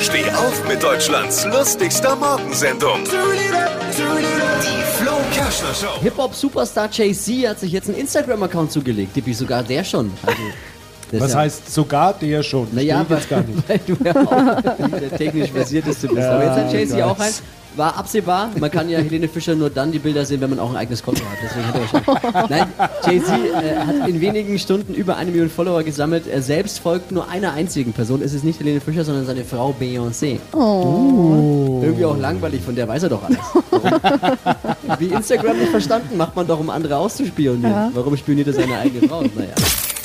Steh auf mit Deutschlands lustigster Morgensendung. Die Flo Kerschner Show. Hip-Hop-Superstar Jay-Z hat sich jetzt einen Instagram-Account zugelegt. Dippi, sogar der schon. Also, das Was ja- heißt sogar der schon? Naja, ich weil, jetzt gar nicht. weil du ja auch der technisch versierteste bist. Aber jetzt hat Ja, Jay-Z auch weiß. War absehbar. Man kann ja Helene Fischer nur dann die Bilder sehen, wenn man auch ein eigenes Konto hat. Deswegen hat er. Nein, Jay-Z äh, hat in wenigen Stunden über eine Million Follower gesammelt. Er selbst folgt nur einer einzigen Person. Es ist nicht Helene Fischer, sondern seine Frau Beyoncé. Oh. Irgendwie auch langweilig, von der weiß er doch alles. Warum? Wie Instagram nicht verstanden, macht man doch, um andere auszuspionieren. Warum spioniert er seine eigene Frau? Naja.